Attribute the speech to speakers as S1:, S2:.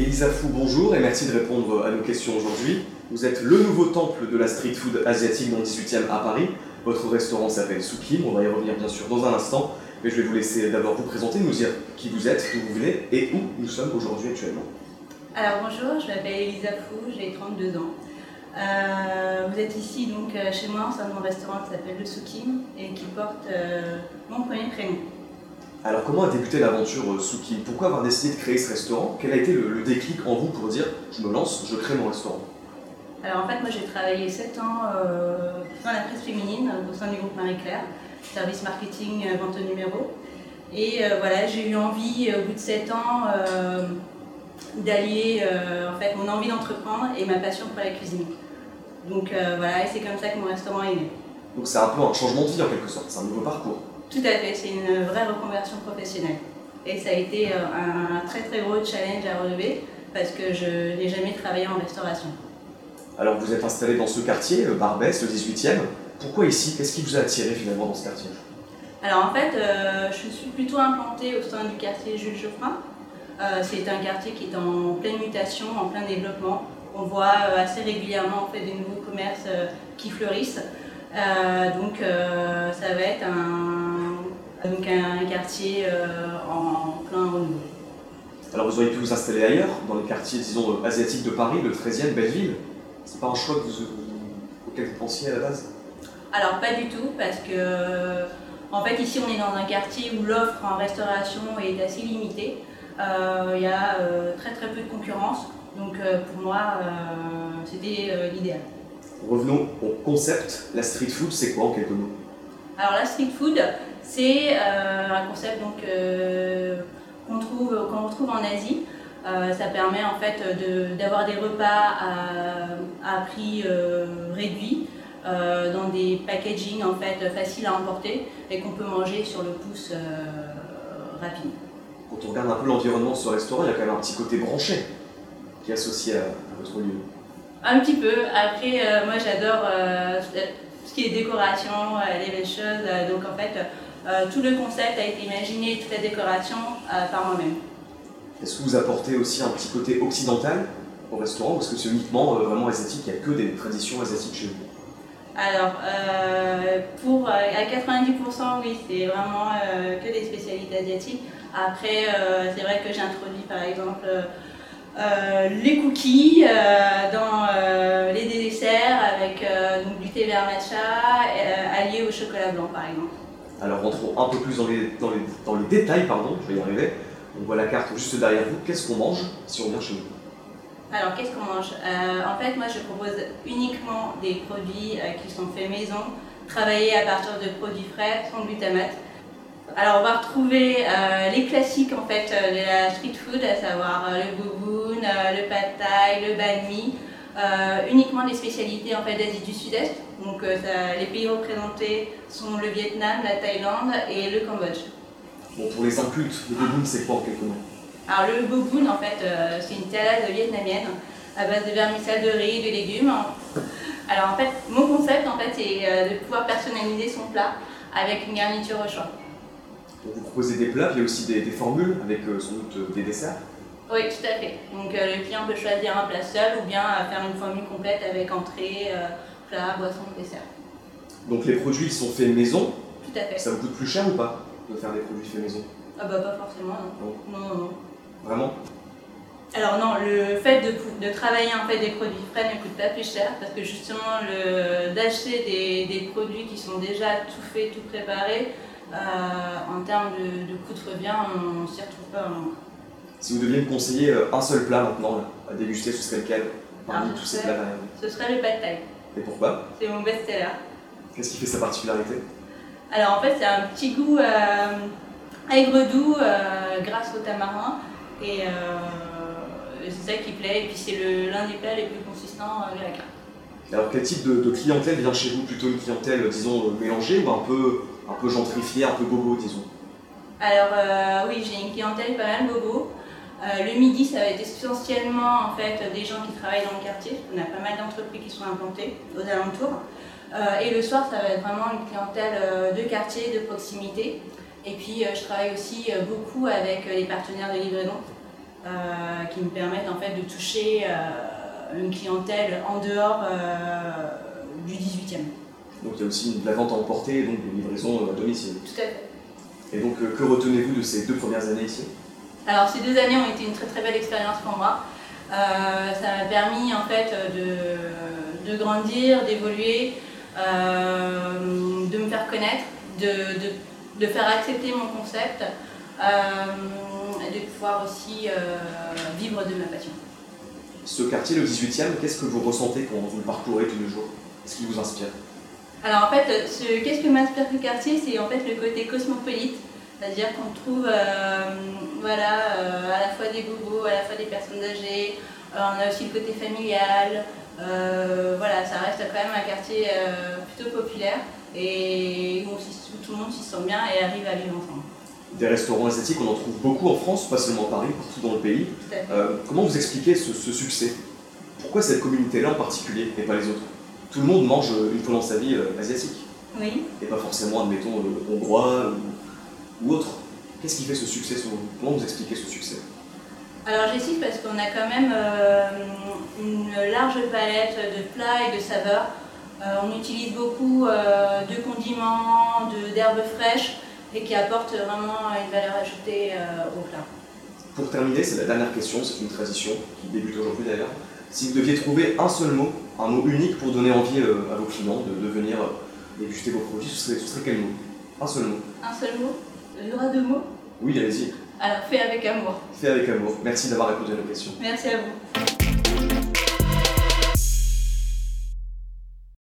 S1: Elisa Fou, bonjour et merci de répondre à nos questions aujourd'hui. Vous êtes le nouveau temple de la street food asiatique dans le 18e à Paris. Votre restaurant s'appelle Soukim, on va y revenir bien sûr dans un instant, mais je vais vous laisser d'abord vous présenter, nous dire qui vous êtes, d'où vous venez et où nous sommes aujourd'hui actuellement.
S2: Alors bonjour, je m'appelle Elisa Fou, j'ai 32 ans. Euh, vous êtes ici donc euh, chez moi, c'est un mon restaurant qui s'appelle le Soukim et qui porte euh, mon premier prénom.
S1: Alors comment a débuté l'aventure Soukim Pourquoi avoir décidé de créer ce restaurant? Quel a été le, le déclic en vous pour dire je me lance, je crée mon restaurant?
S2: Alors en fait moi j'ai travaillé 7 ans dans la presse féminine au sein du groupe Marie-Claire, service marketing, vente numéro. Et voilà, j'ai eu envie au bout de 7 ans d'allier en fait mon envie d'entreprendre et ma passion pour la cuisine. Donc voilà, et c'est comme ça que mon restaurant est né.
S1: Donc c'est un peu un changement de vie en quelque sorte, c'est un nouveau parcours.
S2: Tout à fait, c'est une vraie reconversion professionnelle. Et ça a été un très très gros challenge à relever parce que je n'ai jamais travaillé en restauration.
S1: Alors vous êtes installé dans ce quartier, Barbès, le 18e. Pourquoi ici? Qu'est-ce qui vous a attiré finalement dans ce quartier?
S2: Alors en fait, euh, je suis plutôt implantée au sein du quartier Jules Geoffrin. Euh, c'est un quartier qui est en pleine mutation, en plein développement. On voit euh, assez régulièrement en fait, des nouveaux commerces qui fleurissent. donc ça va être un, donc un quartier en plein renouveau.
S1: Alors vous auriez pu vous installer ailleurs, dans les quartiers, disons, asiatiques de Paris, le 13e, Belleville C'est pas un choix auquel vous pensiez à la base?
S2: Alors pas du tout, parce que en fait ici on est dans un quartier où l'offre en restauration est assez limitée. Euh, il y a euh, très très peu de concurrence, donc euh, pour moi c'était l'idéal.
S1: Revenons au concept, la street food c'est quoi en quelques mots?
S2: Alors la street food c'est un concept donc qu'on trouve, qu'on retrouve en Asie. Euh, ça permet en fait d'avoir des repas à, prix euh, réduit, euh, dans des packaging en fait faciles à emporter et qu'on peut manger sur le pouce rapide.
S1: Quand on regarde un peu l'environnement de ce restaurant, il y a quand même un petit côté branché qui est associé à, votre lieu.
S2: Un petit peu. Après, moi j'adore qui est décoration, les belles choses. donc en fait, tout le concept a été imaginé, toute la décoration par moi-même.
S1: Est-ce que vous apportez aussi un petit côté occidental au restaurant? Ou est-ce que c'est uniquement euh, vraiment asiatique Il n'y a que des traditions asiatiques chez vous
S2: alors, euh, pour, euh, à 90%, oui, c'est vraiment que des spécialités asiatiques. Après, c'est vrai que j'ai introduit par exemple les cookies dans les desserts avec donc, du thé vert matcha allié au chocolat blanc par exemple.
S1: Alors rentrons un peu plus dans les, dans les, dans les détails, pardon, je vais y arriver. On voit la carte juste derrière vous. Qu'est-ce qu'on mange si on vient chez vous
S2: alors, qu'est-ce qu'on mange? Euh, En fait, moi, je propose uniquement des produits euh, qui sont faits maison, travaillés à partir de produits frais, sans glutamate. Alors, on va retrouver euh, les classiques en fait de la street food, à savoir le boboon, le pad thai, le banh mi, uniquement des spécialités en fait d'Asie du Sud-Est. Donc, les pays représentés sont le Vietnam, la Thaïlande et le Cambodge.
S1: Bon, pour les incultes, le boboon, c'est quoi mots
S2: Alors, le boboon, en fait, euh, c'est une salade vietnamienne à base de vermicelle de riz, de légumes. Alors, en fait, mon concept, en fait, c'est euh, de pouvoir personnaliser son plat avec une garniture au choix.
S1: Donc, vous proposez des plats, il y a aussi des, formules avec euh, sans doute des desserts
S2: Oui, tout à fait. Donc, le client peut choisir un plat seul ou bien faire une formule complète avec entrée, plat, boisson, dessert.
S1: Donc, les produits, ils sont faits maison
S2: Tout à fait.
S1: Ça vous coûte plus cher ou pas de faire des produits faits maison?
S2: Ah bah pas forcément, non. Non, non,
S1: Vraiment?
S2: Alors non, le fait de, de, travailler en fait des produits frais ne coûte pas plus cher parce que justement d'acheter des, des, produits qui sont déjà tout faits, tout préparés, euh, en termes de, de coût de revient, on ne s'y retrouve pas vraiment.
S1: Si vous deviez me conseiller euh, un seul plat maintenant à déguster, ce serait lequel? Parmi tous ces plats
S2: Ce serait le pad thai.
S1: Et pourquoi?
S2: C'est mon best-seller.
S1: Qu'est-ce qui fait sa particularité?
S2: Alors en fait, c'est un petit goût euh, aigre-doux euh, grâce au tamarin. Et euh, c'est ça qui plaît. Et puis c'est l'un des plats les plus consistants de la carte.
S1: Alors quel type de, clientèle vient chez vous? Plutôt une clientèle, disons, mélangée ou un peu, un peu gentrifiée, un peu bobo, disons
S2: Alors oui, j'ai une clientèle pas mal bobo. le midi, ça va être essentiellement en fait, des gens qui travaillent dans le quartier. On a pas mal d'entreprises qui sont implantées aux alentours. Euh, et le soir, ça va être vraiment une clientèle euh, de quartier, de proximité. Et puis, euh, je travaille aussi beaucoup avec les partenaires de livraison. qui me permettent en fait de toucher une clientèle en dehors du 18e.
S1: Donc il y a aussi de la vente à emporter et donc de livraison à domicile.
S2: Tout à fait.
S1: Et donc que retenez-vous de ces deux premières années ici?
S2: Alors ces deux années ont été une très très belle expérience pour moi. ça m'a permis en fait de, de grandir, d'évoluer, de me faire connaître, de, de de faire accepter mon concept euh, et de pouvoir aussi euh, vivre de ma passion.
S1: Ce quartier, le 18e, qu'est-ce que vous ressentez quand vous le parcourez tous les jours? Qu'est-ce qui vous inspire?
S2: Alors en fait, qu'est-ce que m'inspire le quartier C'est en fait le côté cosmopolite, c'est-à-dire qu'on trouve euh, voilà, à la fois des bobos, à la fois des personnes âgées, on a aussi le côté familial, voilà, ça reste quand même un quartier plutôt populaire et où, tout le monde s'y sent bien et arrive à vivre ensemble.
S1: Des restaurants asiatiques, on en trouve beaucoup en France, pas seulement à Paris, partout dans le pays. Euh, comment vous expliquez ce, succès? Pourquoi cette communauté-là en particulier et pas les autres? Tout le monde mange une fois dans sa vie euh, asiatique.
S2: Oui.
S1: Et pas forcément, admettons, euh, hongrois ou, autre. Qu'est-ce qui fait ce succès Comment vous expliquez ce succès?
S2: Alors j'explique parce qu'on a quand même une large palette de plats et de saveurs euh, on utilise beaucoup euh, de condiments, d'herbes fraîches et qui apportent vraiment une valeur ajoutée euh, au plat.
S1: Pour terminer, c'est la dernière question, c'est une tradition qui débute aujourd'hui d'ailleurs. Si vous deviez trouver un seul mot, un mot unique pour donner envie à vos clients de, venir déguster vos produits, ce serait, quel mot? Un seul mot.
S2: Un seul mot? Il y aura deux mots
S1: Oui, allez-y.
S2: Alors, fait avec amour.
S1: Fait avec amour. Merci d'avoir répondu à nos questions.
S2: Merci à vous.